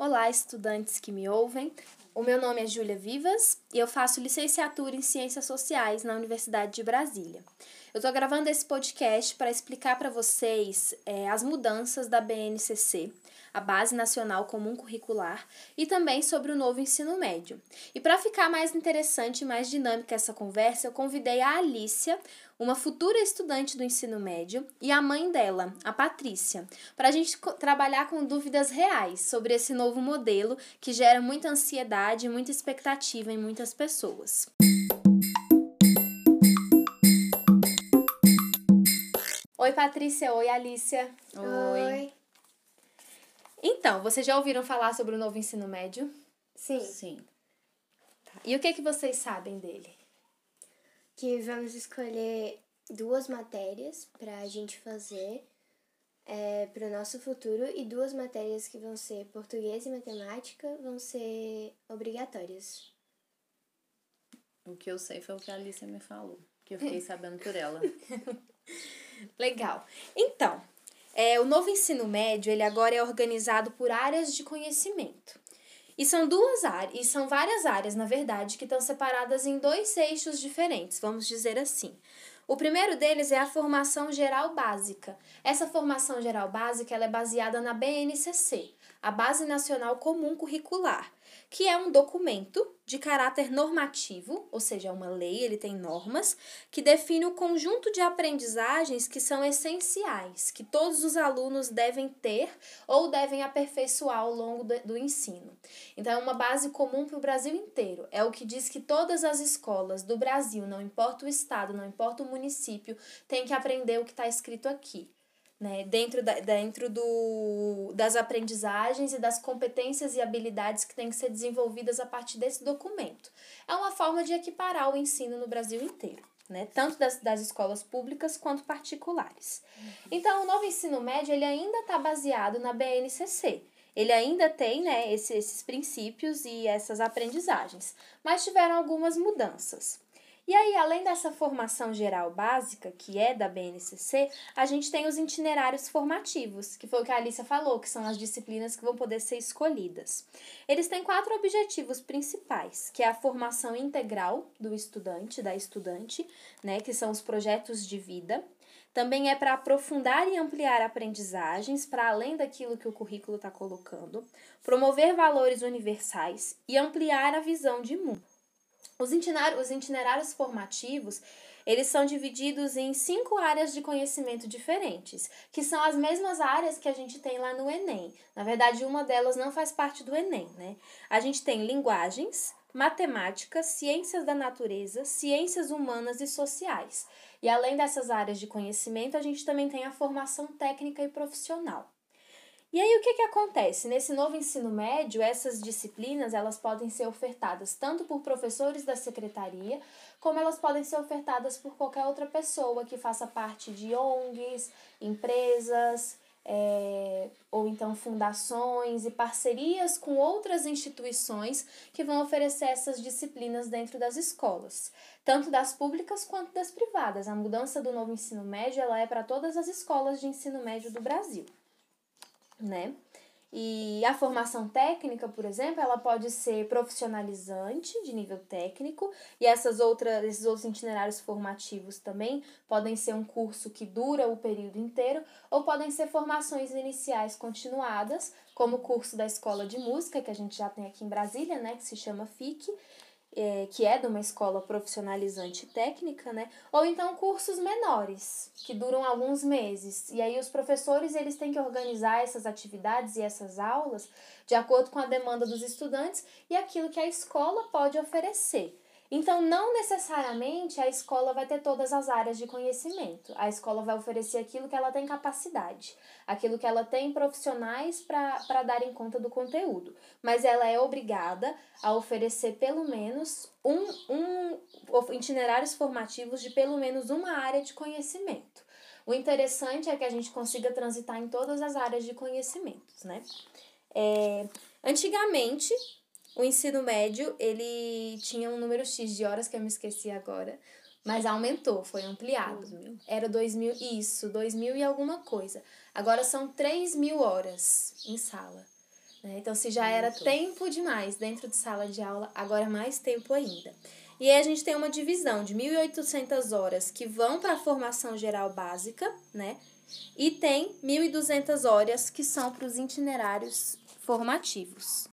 Olá, estudantes que me ouvem. O meu nome é Júlia Vivas e eu faço licenciatura em Ciências Sociais na Universidade de Brasília. Eu estou gravando esse podcast para explicar para vocês é, as mudanças da BNCC, a Base Nacional Comum Curricular, e também sobre o novo ensino médio. E para ficar mais interessante e mais dinâmica essa conversa, eu convidei a Alícia, uma futura estudante do ensino médio, e a mãe dela, a Patrícia, para a gente trabalhar com dúvidas reais sobre esse novo modelo que gera muita ansiedade e muita expectativa em muitas pessoas. Oi, Patrícia. Oi, Alícia. Oi. Oi. Então, vocês já ouviram falar sobre o novo ensino médio? Sim. Sim. Tá. E o que, que vocês sabem dele? Que vamos escolher duas matérias para a gente fazer é, para o nosso futuro e duas matérias que vão ser português e matemática vão ser obrigatórias. O que eu sei foi o que a Alice me falou, que eu fiquei sabendo por ela. Legal. Então, é, o novo ensino médio, ele agora é organizado por áreas de conhecimento. E são duas áreas, e são várias áreas, na verdade, que estão separadas em dois eixos diferentes, vamos dizer assim. O primeiro deles é a formação geral básica. Essa formação geral básica ela é baseada na BNCC, a Base Nacional Comum Curricular, que é um documento de caráter normativo, ou seja, uma lei, ele tem normas, que define o conjunto de aprendizagens que são essenciais, que todos os alunos devem ter ou devem aperfeiçoar ao longo do, do ensino. Então, é uma base comum para o Brasil inteiro. É o que diz que todas as escolas do Brasil, não importa o estado, não importa o município, têm que aprender o que está escrito aqui né, dentro, da, dentro do, das aprendizagens e das competências e habilidades que têm que ser desenvolvidas a partir desse documento. É uma forma de equiparar o ensino no Brasil inteiro. Né, tanto das, das escolas públicas quanto particulares. Então, o novo ensino médio ele ainda está baseado na BNCC. Ele ainda tem né, esse, esses princípios e essas aprendizagens, mas tiveram algumas mudanças. E aí, além dessa formação geral básica, que é da BNCC, a gente tem os itinerários formativos, que foi o que a Alicia falou, que são as disciplinas que vão poder ser escolhidas. Eles têm quatro objetivos principais, que é a formação integral do estudante, da estudante, né, que são os projetos de vida, também é para aprofundar e ampliar aprendizagens para além daquilo que o currículo está colocando, promover valores universais e ampliar a visão de mundo. Os itinerários, os itinerários formativos, eles são divididos em cinco áreas de conhecimento diferentes, que são as mesmas áreas que a gente tem lá no Enem. Na verdade, uma delas não faz parte do Enem, né? A gente tem linguagens, matemática, ciências da natureza, ciências humanas e sociais. E além dessas áreas de conhecimento, a gente também tem a formação técnica e profissional. E aí o que, que acontece? Nesse novo ensino médio, essas disciplinas elas podem ser ofertadas tanto por professores da secretaria, como elas podem ser ofertadas por qualquer outra pessoa que faça parte de ONGs, empresas, é, ou então fundações e parcerias com outras instituições que vão oferecer essas disciplinas dentro das escolas, tanto das públicas quanto das privadas. A mudança do novo ensino médio ela é para todas as escolas de ensino médio do Brasil né? E a formação técnica, por exemplo, ela pode ser profissionalizante de nível técnico, e essas outras, esses outros itinerários formativos também podem ser um curso que dura o período inteiro, ou podem ser formações iniciais continuadas, como o curso da Escola de Música, que a gente já tem aqui em Brasília, né, que se chama FIC, é, que é de uma escola profissionalizante técnica, né? Ou então cursos menores, que duram alguns meses. E aí os professores eles têm que organizar essas atividades e essas aulas de acordo com a demanda dos estudantes e aquilo que a escola pode oferecer. Então, não necessariamente a escola vai ter todas as áreas de conhecimento. A escola vai oferecer aquilo que ela tem capacidade, aquilo que ela tem profissionais para darem conta do conteúdo. Mas ela é obrigada a oferecer pelo menos um, um itinerários formativos de pelo menos uma área de conhecimento. O interessante é que a gente consiga transitar em todas as áreas de conhecimentos, né? É, antigamente, o ensino médio, ele tinha um número X de horas que eu me esqueci agora, mas aumentou, foi ampliado. Mil. Era dois mil, isso, dois mil e alguma coisa. Agora são três mil horas em sala. Né? Então, se já era tempo demais dentro de sala de aula, agora é mais tempo ainda. E aí a gente tem uma divisão de 1.800 horas que vão para a formação geral básica, né? E tem 1.200 horas que são para os itinerários formativos.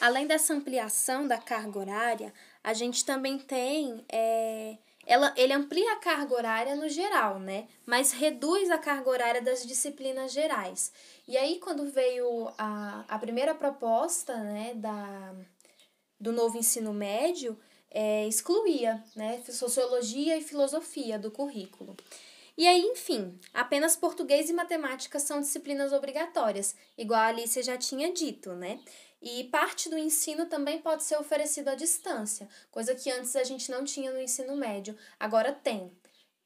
Além dessa ampliação da carga horária, a gente também tem. É, ela, ele amplia a carga horária no geral, né? Mas reduz a carga horária das disciplinas gerais. E aí, quando veio a, a primeira proposta né, da, do novo ensino médio, é, excluía né, sociologia e filosofia do currículo. E aí, enfim, apenas português e matemática são disciplinas obrigatórias, igual a Alice já tinha dito, né? E parte do ensino também pode ser oferecido à distância, coisa que antes a gente não tinha no ensino médio, agora tem.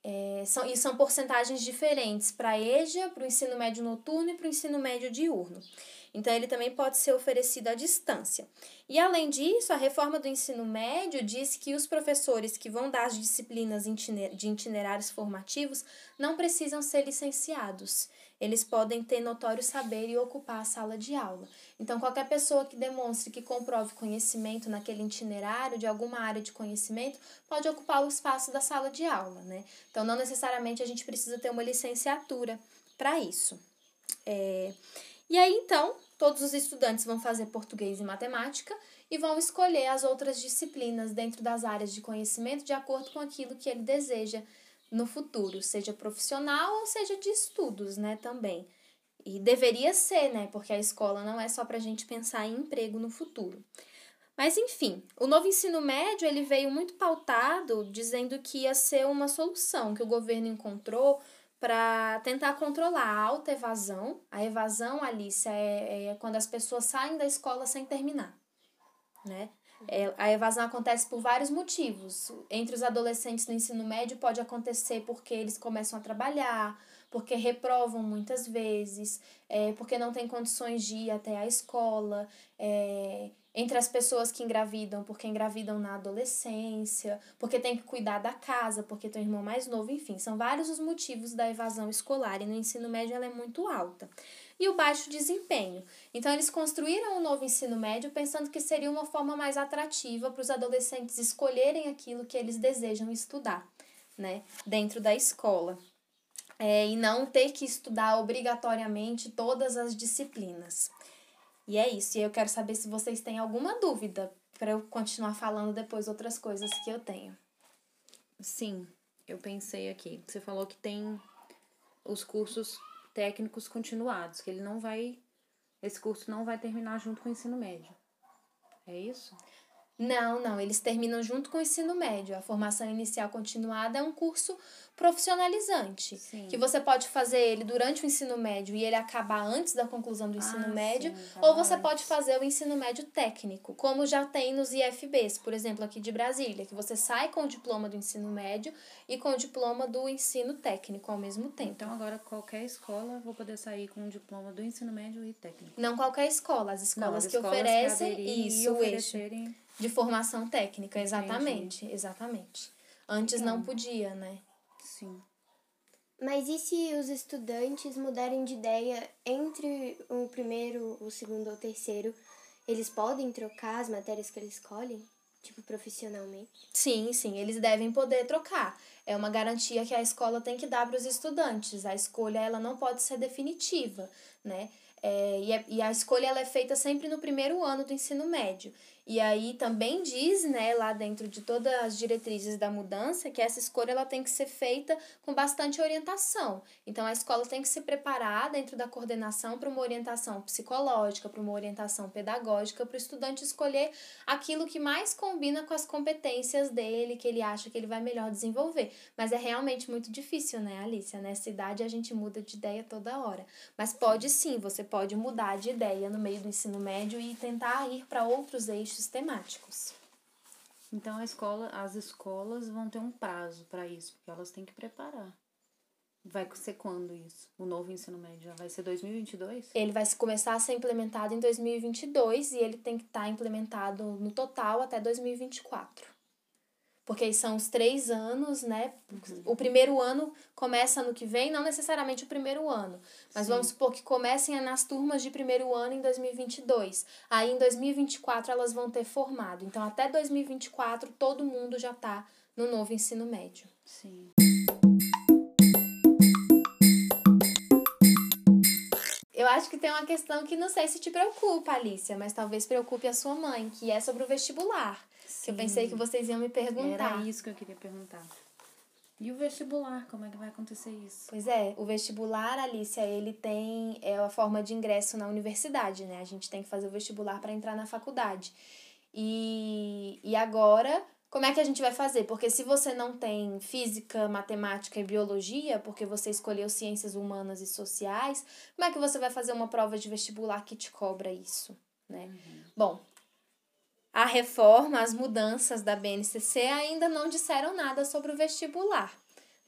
É, são, e são porcentagens diferentes para a EJA, para o ensino médio noturno e para o ensino médio diurno. Então, ele também pode ser oferecido à distância. E, além disso, a reforma do ensino médio diz que os professores que vão dar as disciplinas de itinerários formativos não precisam ser licenciados eles podem ter notório saber e ocupar a sala de aula. Então, qualquer pessoa que demonstre que comprove conhecimento naquele itinerário de alguma área de conhecimento pode ocupar o espaço da sala de aula, né? Então, não necessariamente a gente precisa ter uma licenciatura para isso. É... E aí, então, todos os estudantes vão fazer português e matemática e vão escolher as outras disciplinas dentro das áreas de conhecimento de acordo com aquilo que ele deseja no futuro, seja profissional ou seja de estudos, né, também. E deveria ser, né, porque a escola não é só para a gente pensar em emprego no futuro. Mas enfim, o novo ensino médio ele veio muito pautado dizendo que ia ser uma solução que o governo encontrou para tentar controlar a alta evasão. A evasão, Alice, é, é quando as pessoas saem da escola sem terminar, né? É, a evasão acontece por vários motivos. Entre os adolescentes no ensino médio pode acontecer porque eles começam a trabalhar, porque reprovam muitas vezes, é, porque não têm condições de ir até a escola, é, entre as pessoas que engravidam, porque engravidam na adolescência, porque tem que cuidar da casa, porque tem um irmão mais novo, enfim, são vários os motivos da evasão escolar e no ensino médio ela é muito alta e o baixo desempenho. Então, eles construíram o um novo ensino médio pensando que seria uma forma mais atrativa para os adolescentes escolherem aquilo que eles desejam estudar, né, dentro da escola. É, e não ter que estudar obrigatoriamente todas as disciplinas. E é isso. E eu quero saber se vocês têm alguma dúvida para eu continuar falando depois outras coisas que eu tenho. Sim, eu pensei aqui. Você falou que tem os cursos técnicos continuados, que ele não vai. Esse curso não vai terminar junto com o ensino médio. É isso? Não, não, eles terminam junto com o ensino médio. A formação inicial continuada é um curso profissionalizante, sim. que você pode fazer ele durante o ensino médio e ele acabar antes da conclusão do ensino ah, médio, sim, ou você pode fazer o ensino médio técnico, como já tem nos IFBs, por exemplo, aqui de Brasília, que você sai com o diploma do ensino médio e com o diploma do ensino técnico ao mesmo tempo. Então agora qualquer escola vou poder sair com o diploma do ensino médio e técnico. Não qualquer escola, as escolas Não, as que escolas oferecem isso, oferecerem... de formação técnica, exatamente, Entendi. exatamente. Antes então, não podia, né? Sim. Mas e se os estudantes mudarem de ideia entre o primeiro, o segundo ou o terceiro? Eles podem trocar as matérias que eles escolhem? Tipo, profissionalmente? Sim, sim, eles devem poder trocar. É uma garantia que a escola tem que dar para os estudantes. A escolha ela não pode ser definitiva, né? É, e, a, e a escolha ela é feita sempre no primeiro ano do ensino médio. E aí também diz, né, lá dentro de todas as diretrizes da mudança, que essa escolha ela tem que ser feita com bastante orientação. Então a escola tem que se preparar dentro da coordenação para uma orientação psicológica, para uma orientação pedagógica, para o estudante escolher aquilo que mais combina com as competências dele, que ele acha que ele vai melhor desenvolver. Mas é realmente muito difícil, né, Alicia? Nessa idade a gente muda de ideia toda hora. Mas pode sim, você pode mudar de ideia no meio do ensino médio e tentar ir para outros eixos temáticos. Então a escola, as escolas vão ter um prazo para isso, porque elas têm que preparar. Vai ser quando isso? O novo ensino médio já vai ser 2022? Ele vai começar a ser implementado em 2022 e ele tem que estar tá implementado no total até 2024. Porque são os três anos, né? O primeiro ano começa ano que vem, não necessariamente o primeiro ano, mas Sim. vamos supor que comecem nas turmas de primeiro ano em 2022. Aí em 2024 elas vão ter formado. Então até 2024 todo mundo já está no novo ensino médio. Sim. Eu acho que tem uma questão que não sei se te preocupa, Alicia, mas talvez preocupe a sua mãe, que é sobre o vestibular. Sim. Que eu pensei que vocês iam me perguntar. Era isso que eu queria perguntar. E o vestibular, como é que vai acontecer isso? Pois é, o vestibular, Alicia, ele tem é a forma de ingresso na universidade, né? A gente tem que fazer o vestibular para entrar na faculdade. E, e agora como é que a gente vai fazer? Porque se você não tem física, matemática e biologia, porque você escolheu ciências humanas e sociais, como é que você vai fazer uma prova de vestibular que te cobra isso? Né? Uhum. Bom, a reforma, as mudanças da BNCC ainda não disseram nada sobre o vestibular.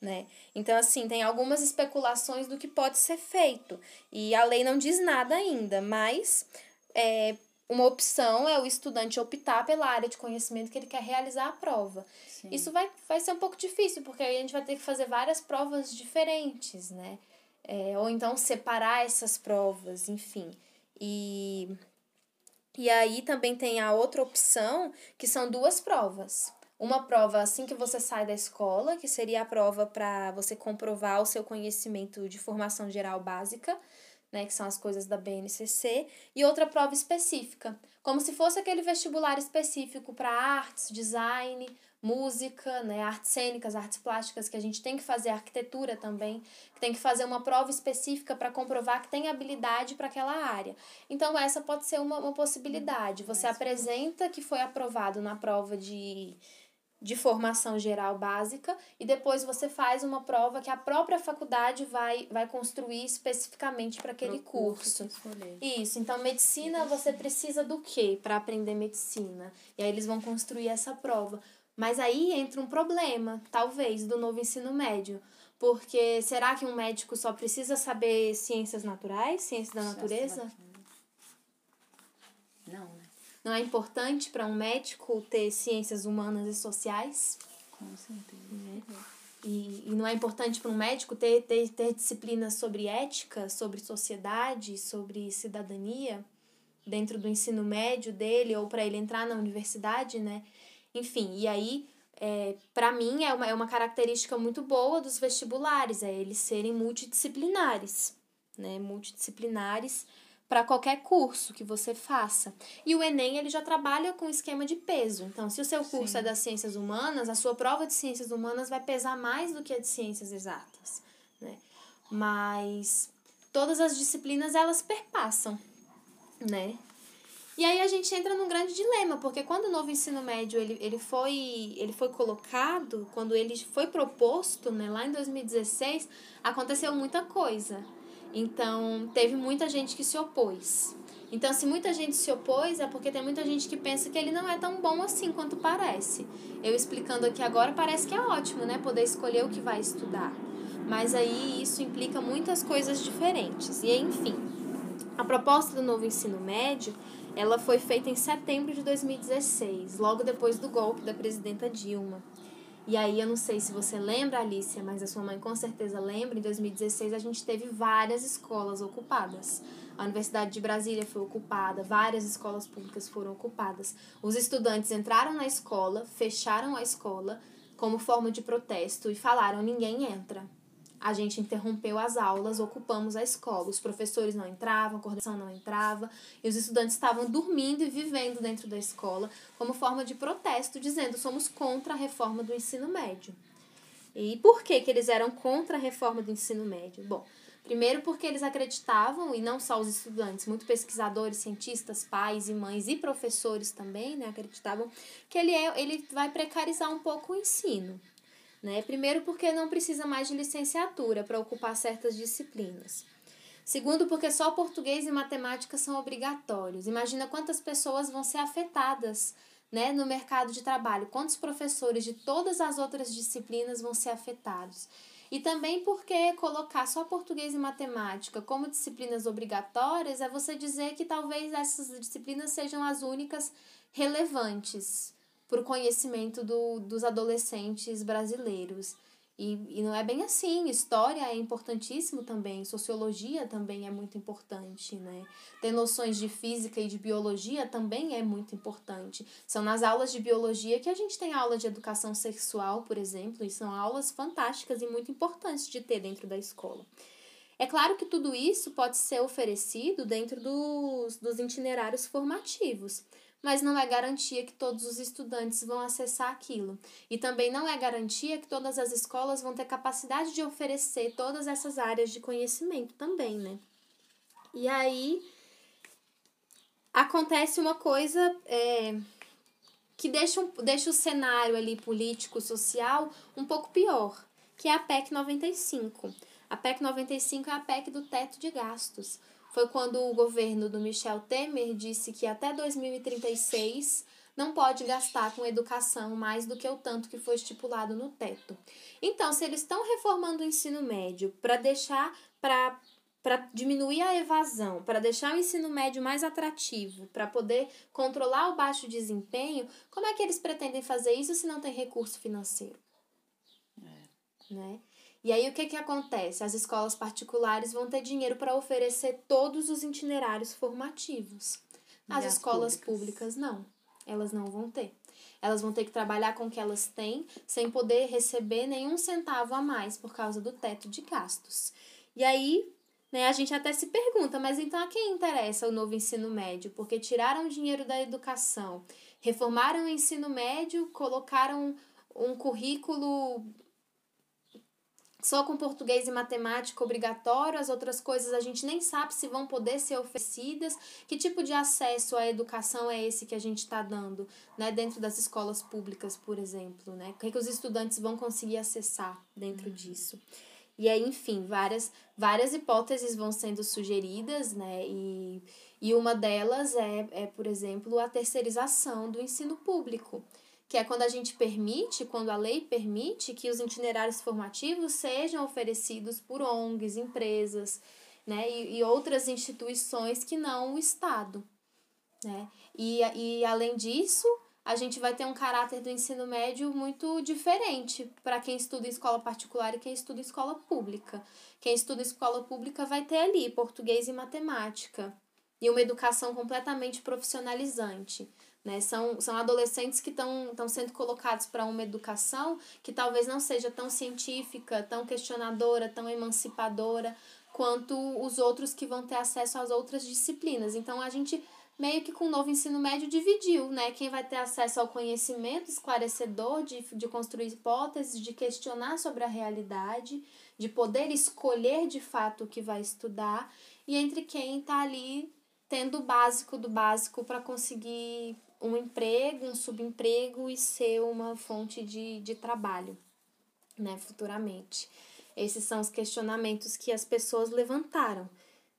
Né? Então, assim, tem algumas especulações do que pode ser feito. E a lei não diz nada ainda, mas é, uma opção é o estudante optar pela área de conhecimento que ele quer realizar a prova. Sim. Isso vai, vai ser um pouco difícil, porque aí a gente vai ter que fazer várias provas diferentes, né? É, ou então separar essas provas, enfim. E, e aí também tem a outra opção, que são duas provas. Uma prova assim que você sai da escola, que seria a prova para você comprovar o seu conhecimento de formação geral básica né, que são as coisas da BNCC, e outra prova específica, como se fosse aquele vestibular específico para artes, design, música, né, artes cênicas, artes plásticas, que a gente tem que fazer arquitetura também, que tem que fazer uma prova específica para comprovar que tem habilidade para aquela área. Então, essa pode ser uma, uma possibilidade. Você apresenta que foi aprovado na prova de de formação geral básica e depois você faz uma prova que a própria faculdade vai, vai construir especificamente para aquele Pro curso. curso Isso, então medicina você precisa do quê para aprender medicina? E aí eles vão construir essa prova. Mas aí entra um problema, talvez, do novo ensino médio. Porque será que um médico só precisa saber ciências naturais, ciências da natureza? Não, né? Não é importante para um médico ter ciências humanas e sociais? Com certeza. Né? E, e não é importante para um médico ter, ter, ter disciplinas sobre ética, sobre sociedade, sobre cidadania, dentro do ensino médio dele, ou para ele entrar na universidade, né? Enfim, e aí, é, para mim, é uma, é uma característica muito boa dos vestibulares, é eles serem multidisciplinares, né? Multidisciplinares para qualquer curso que você faça. E o Enem ele já trabalha com esquema de peso. Então, se o seu curso Sim. é das ciências humanas, a sua prova de ciências humanas vai pesar mais do que a de ciências exatas, né? Mas todas as disciplinas elas perpassam, né? E aí a gente entra num grande dilema, porque quando o novo ensino médio ele, ele, foi, ele foi colocado, quando ele foi proposto, né, lá em 2016, aconteceu muita coisa. Então, teve muita gente que se opôs. Então, se muita gente se opôs, é porque tem muita gente que pensa que ele não é tão bom assim quanto parece. Eu explicando aqui agora, parece que é ótimo, né? Poder escolher o que vai estudar. Mas aí isso implica muitas coisas diferentes. E enfim, a proposta do novo ensino médio, ela foi feita em setembro de 2016, logo depois do golpe da presidenta Dilma. E aí, eu não sei se você lembra, Alicia, mas a sua mãe com certeza lembra, em 2016 a gente teve várias escolas ocupadas. A Universidade de Brasília foi ocupada, várias escolas públicas foram ocupadas. Os estudantes entraram na escola, fecharam a escola como forma de protesto e falaram: ninguém entra a gente interrompeu as aulas, ocupamos a escola. Os professores não entravam, a coordenação não entrava, e os estudantes estavam dormindo e vivendo dentro da escola como forma de protesto, dizendo somos contra a reforma do ensino médio. E por que, que eles eram contra a reforma do ensino médio? Bom, primeiro porque eles acreditavam, e não só os estudantes, muito pesquisadores, cientistas, pais e mães e professores também, né, acreditavam que ele, é, ele vai precarizar um pouco o ensino. Né? Primeiro, porque não precisa mais de licenciatura para ocupar certas disciplinas. Segundo, porque só português e matemática são obrigatórios. Imagina quantas pessoas vão ser afetadas né, no mercado de trabalho, quantos professores de todas as outras disciplinas vão ser afetados. E também porque colocar só português e matemática como disciplinas obrigatórias é você dizer que talvez essas disciplinas sejam as únicas relevantes o conhecimento do, dos adolescentes brasileiros. E, e não é bem assim. História é importantíssimo também, sociologia também é muito importante, né? Ter noções de física e de biologia também é muito importante. São nas aulas de biologia que a gente tem aula de educação sexual, por exemplo, e são aulas fantásticas e muito importantes de ter dentro da escola. É claro que tudo isso pode ser oferecido dentro dos, dos itinerários formativos mas não é garantia que todos os estudantes vão acessar aquilo. E também não é garantia que todas as escolas vão ter capacidade de oferecer todas essas áreas de conhecimento também, né? E aí acontece uma coisa é, que deixa, deixa o cenário ali político, social um pouco pior, que é a PEC 95. A PEC 95 é a PEC do teto de gastos foi quando o governo do Michel Temer disse que até 2036 não pode gastar com educação mais do que o tanto que foi estipulado no teto. Então, se eles estão reformando o ensino médio para deixar para para diminuir a evasão, para deixar o ensino médio mais atrativo, para poder controlar o baixo desempenho, como é que eles pretendem fazer isso se não tem recurso financeiro? É. Né? E aí o que, que acontece? As escolas particulares vão ter dinheiro para oferecer todos os itinerários formativos. As, as escolas públicas. públicas não. Elas não vão ter. Elas vão ter que trabalhar com o que elas têm, sem poder receber nenhum centavo a mais por causa do teto de gastos. E aí, né, a gente até se pergunta, mas então a quem interessa o novo ensino médio? Porque tiraram dinheiro da educação, reformaram o ensino médio, colocaram um currículo só com português e matemática obrigatório, as outras coisas a gente nem sabe se vão poder ser oferecidas. Que tipo de acesso à educação é esse que a gente está dando, né, dentro das escolas públicas, por exemplo, né? O que, é que os estudantes vão conseguir acessar dentro uhum. disso? E aí, enfim, várias, várias hipóteses vão sendo sugeridas, né? E, e uma delas é, é, por exemplo, a terceirização do ensino público que é quando a gente permite, quando a lei permite que os itinerários formativos sejam oferecidos por ONGs, empresas, né, e, e outras instituições que não o Estado, né? E, e além disso, a gente vai ter um caráter do ensino médio muito diferente para quem estuda em escola particular e quem estuda em escola pública. Quem estuda em escola pública vai ter ali português e matemática e uma educação completamente profissionalizante. Né? São, são adolescentes que estão sendo colocados para uma educação que talvez não seja tão científica, tão questionadora, tão emancipadora quanto os outros que vão ter acesso às outras disciplinas. Então a gente meio que com o novo ensino médio dividiu, né? Quem vai ter acesso ao conhecimento esclarecedor de, de construir hipóteses, de questionar sobre a realidade, de poder escolher de fato o que vai estudar, e entre quem está ali tendo o básico do básico para conseguir um emprego, um subemprego e ser uma fonte de, de trabalho, né, futuramente. Esses são os questionamentos que as pessoas levantaram,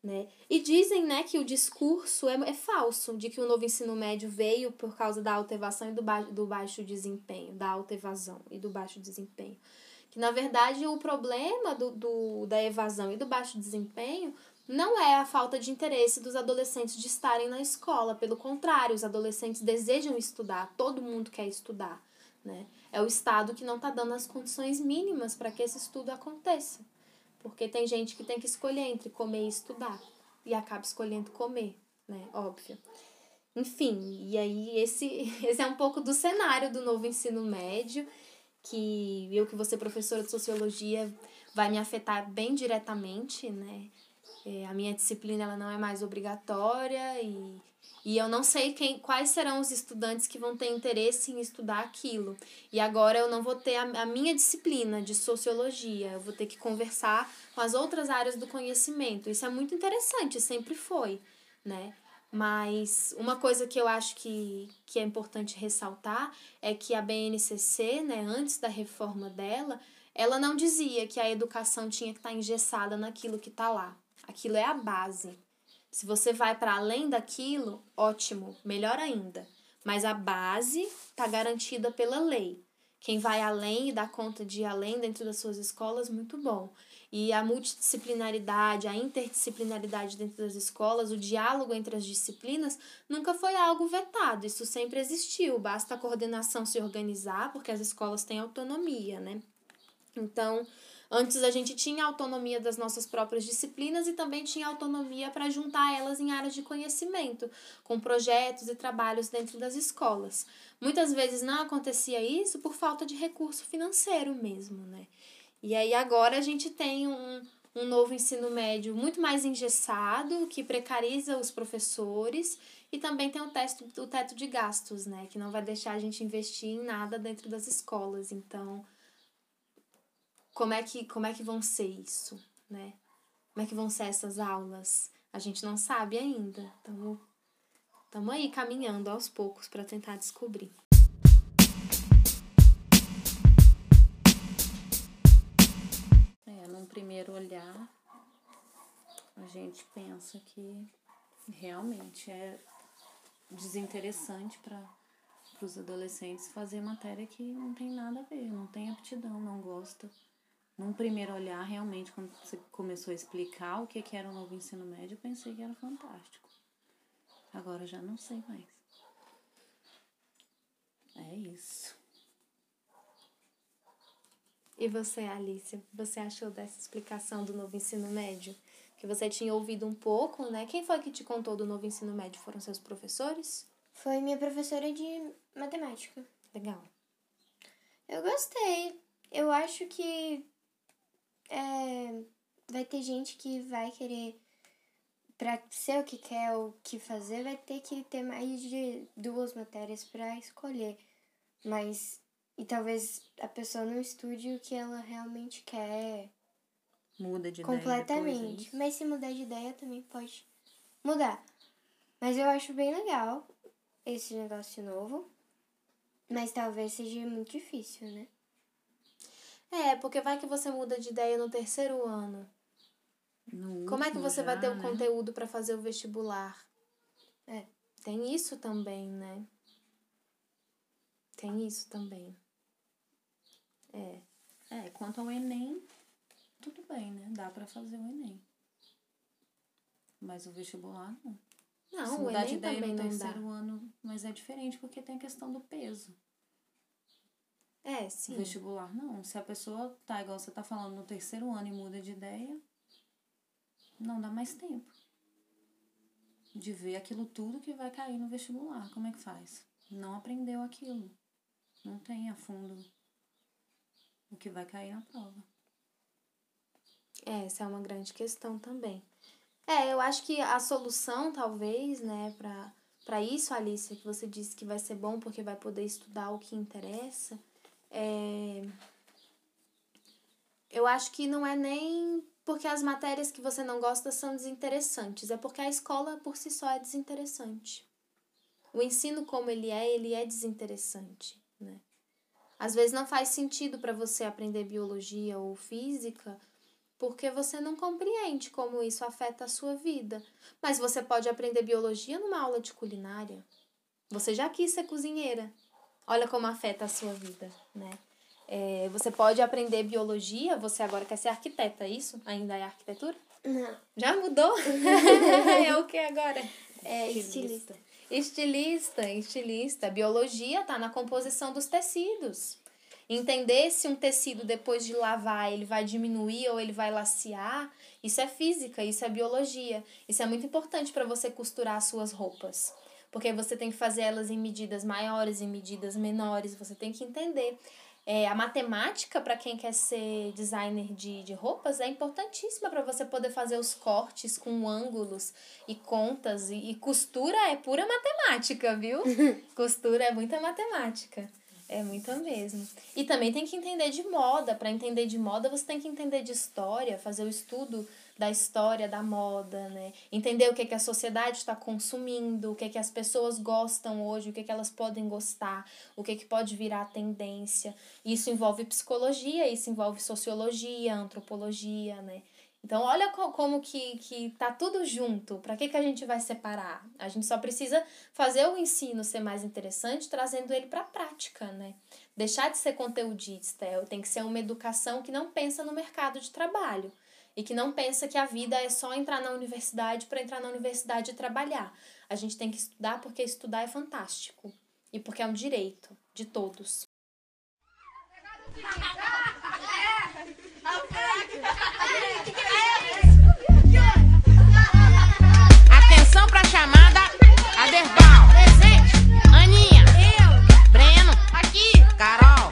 né? E dizem, né, que o discurso é, é falso, de que o novo ensino médio veio por causa da alta evasão e do, ba do baixo desempenho, da alta evasão e do baixo desempenho. Que, na verdade, o problema do, do, da evasão e do baixo desempenho não é a falta de interesse dos adolescentes de estarem na escola, pelo contrário, os adolescentes desejam estudar, todo mundo quer estudar, né? É o Estado que não está dando as condições mínimas para que esse estudo aconteça. Porque tem gente que tem que escolher entre comer e estudar e acaba escolhendo comer, né? Óbvio. Enfim, e aí esse, esse é um pouco do cenário do novo ensino médio, que eu que vou ser professora de sociologia vai me afetar bem diretamente, né? É, a minha disciplina ela não é mais obrigatória e, e eu não sei quem, quais serão os estudantes que vão ter interesse em estudar aquilo. E agora eu não vou ter a, a minha disciplina de sociologia, eu vou ter que conversar com as outras áreas do conhecimento. Isso é muito interessante, sempre foi, né? Mas uma coisa que eu acho que, que é importante ressaltar é que a BNCC, né, antes da reforma dela, ela não dizia que a educação tinha que estar engessada naquilo que está lá. Aquilo é a base. Se você vai para além daquilo, ótimo, melhor ainda. Mas a base está garantida pela lei. Quem vai além e dá conta de ir além dentro das suas escolas, muito bom. E a multidisciplinaridade, a interdisciplinaridade dentro das escolas, o diálogo entre as disciplinas, nunca foi algo vetado. Isso sempre existiu. Basta a coordenação se organizar, porque as escolas têm autonomia, né? Então, antes a gente tinha autonomia das nossas próprias disciplinas e também tinha autonomia para juntar elas em áreas de conhecimento, com projetos e trabalhos dentro das escolas. Muitas vezes não acontecia isso por falta de recurso financeiro mesmo, né? E aí agora a gente tem um, um novo ensino médio muito mais engessado, que precariza os professores e também tem o, teto, o teto de gastos, né? Que não vai deixar a gente investir em nada dentro das escolas. Então, como é que, como é que vão ser isso, né? Como é que vão ser essas aulas? A gente não sabe ainda. Estamos aí caminhando aos poucos para tentar descobrir. primeiro olhar, a gente pensa que realmente é desinteressante para os adolescentes fazer matéria que não tem nada a ver, não tem aptidão, não gosta. Num primeiro olhar, realmente, quando você começou a explicar o que, que era o novo ensino médio, eu pensei que era fantástico. Agora já não sei mais. É isso. E você, Alice, você achou dessa explicação do novo ensino médio? Que você tinha ouvido um pouco, né? Quem foi que te contou do novo ensino médio? Foram seus professores? Foi minha professora de matemática. Legal. Eu gostei. Eu acho que é, vai ter gente que vai querer, para ser o que quer, o que fazer, vai ter que ter mais de duas matérias para escolher. Mas e talvez a pessoa não estude o que ela realmente quer. Muda de completamente. ideia. Completamente. Mas se mudar de ideia também pode mudar. Mas eu acho bem legal esse negócio novo. Mas talvez seja muito difícil, né? É, porque vai que você muda de ideia no terceiro ano. No Como é que você já, vai ter o né? conteúdo para fazer o vestibular? É, tem isso também, né? Tem isso também. É. É, quanto ao Enem, tudo bem, né? Dá para fazer o Enem. Mas o vestibular não. Não, Se o Enem de ideia também no terceiro dá. ano, mas é diferente porque tem a questão do peso. É, sim. Vestibular não. Se a pessoa tá igual você tá falando no terceiro ano e muda de ideia, não dá mais tempo de ver aquilo tudo que vai cair no vestibular. Como é que faz? Não aprendeu aquilo. Não tem a fundo o que vai cair na prova. É, essa é uma grande questão também. É, eu acho que a solução, talvez, né, para para isso, Alice, que você disse que vai ser bom porque vai poder estudar o que interessa, é... eu acho que não é nem porque as matérias que você não gosta são desinteressantes, é porque a escola por si só é desinteressante. O ensino como ele é, ele é desinteressante, né? Às vezes não faz sentido para você aprender biologia ou física porque você não compreende como isso afeta a sua vida. Mas você pode aprender biologia numa aula de culinária. Você já quis ser cozinheira. Olha como afeta a sua vida, né? É, você pode aprender biologia, você agora quer ser arquiteta, é isso? Ainda é arquitetura? Não. Já mudou? é o que agora? É estilista. Estilista, estilista. Biologia está na composição dos tecidos. Entender se um tecido, depois de lavar, ele vai diminuir ou ele vai laciar, isso é física, isso é biologia. Isso é muito importante para você costurar as suas roupas. Porque você tem que fazer elas em medidas maiores, em medidas menores, você tem que entender. É, a matemática, para quem quer ser designer de, de roupas, é importantíssima para você poder fazer os cortes com ângulos e contas. E, e costura é pura matemática, viu? costura é muita matemática. É muita mesmo. E também tem que entender de moda. Para entender de moda, você tem que entender de história, fazer o estudo da história da moda, né? Entender o que, que a sociedade está consumindo, o que, que as pessoas gostam hoje, o que, que elas podem gostar, o que, que pode virar tendência. Isso envolve psicologia, isso envolve sociologia, antropologia, né? Então, olha co- como que, que tá tudo junto. Para que, que a gente vai separar? A gente só precisa fazer o ensino ser mais interessante, trazendo ele para a prática, né? Deixar de ser conteudista, é, tem que ser uma educação que não pensa no mercado de trabalho e que não pensa que a vida é só entrar na universidade para entrar na universidade e trabalhar. A gente tem que estudar porque estudar é fantástico e porque é um direito de todos. Atenção pra chamada Aderbal. Presente. Aninha. Eu. Breno. Aqui. Carol.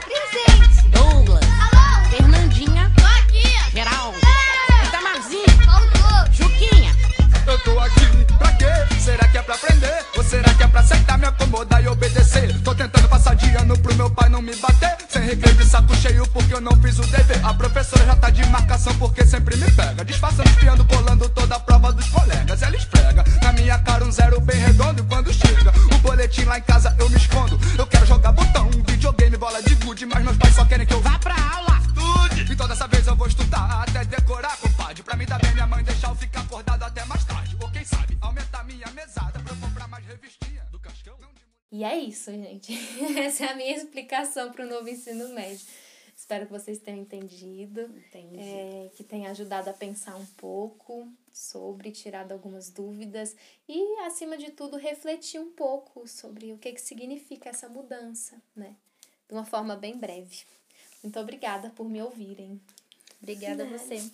Tô aqui pra quê? Será que é pra aprender? Ou será que é pra aceitar, me acomodar e obedecer? Tô tentando passar de ano pro meu pai não me bater. Sem recreio de saco cheio porque eu não fiz o dever. A professora já tá de marcação porque sempre me pega. Disfarçando, espiando, colando toda a prova dos colegas. Ela esfrega na minha cara um zero bem redondo. E quando chega o boletim lá em casa eu me escondo. Eu quero jogar botão, videogame, bola de gude. Mas meus pais só querem que eu vá pra aula. estude. Então dessa vez eu vou estudar até decorar, compadre. Pra me dar bem minha mãe deixar eu ficar acordado até mais tarde. Sabe, aumentar minha mesada pra comprar mais revistinha do Cascão. E é isso, gente. Essa é a minha explicação para o novo ensino médio. Espero que vocês tenham entendido, Entendi. é, que tenha ajudado a pensar um pouco sobre, tirado algumas dúvidas e, acima de tudo, refletir um pouco sobre o que, que significa essa mudança, né? De uma forma bem breve. Muito obrigada por me ouvirem. Obrigada a você.